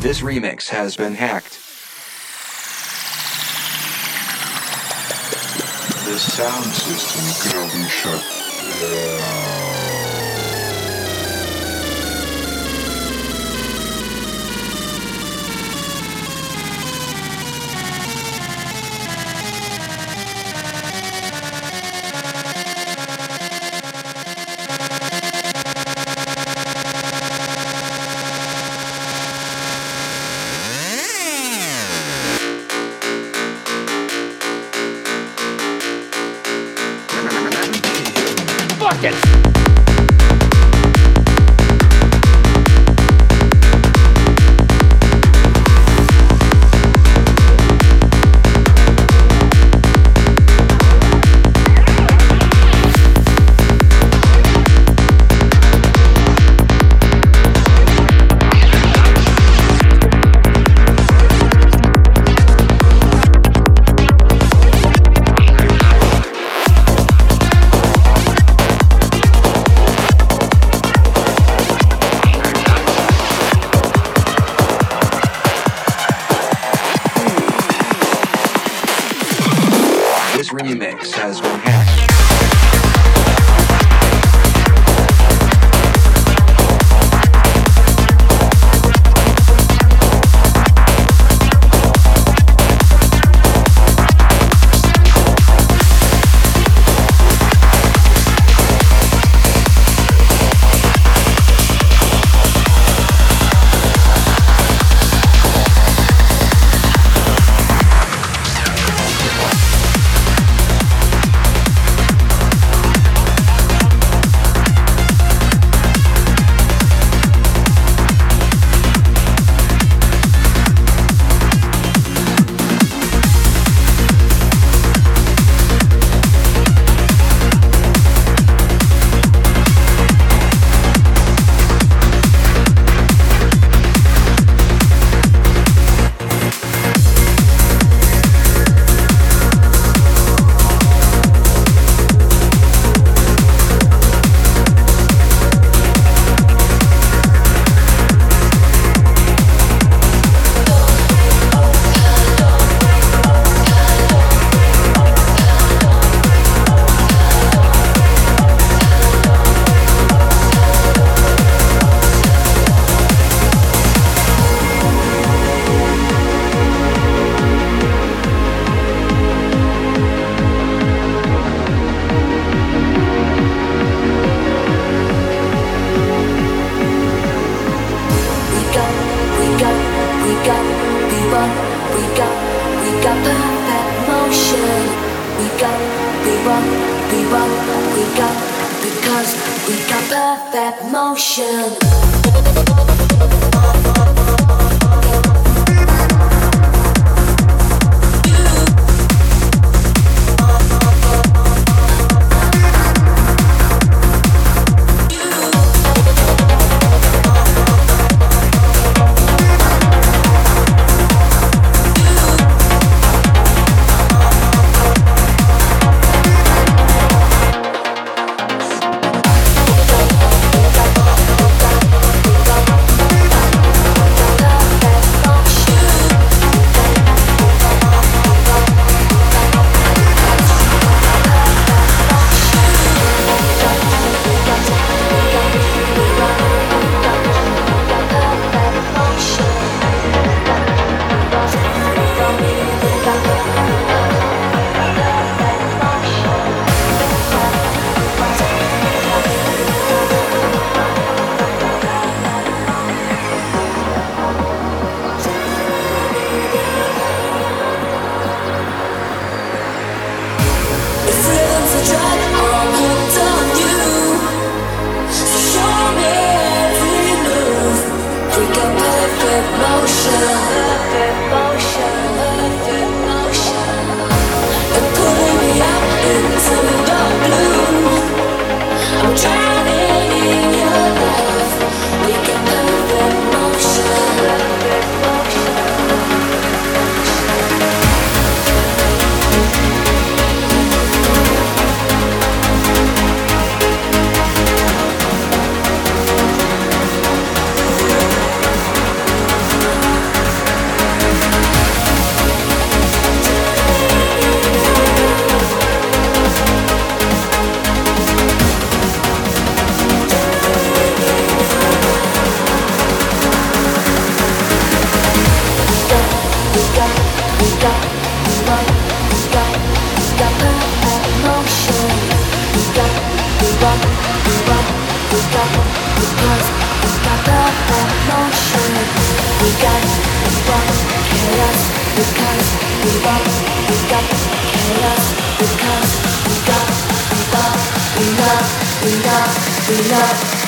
This remix has been hacked. The sound system gonna be shut down.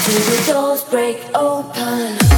till the doors break open.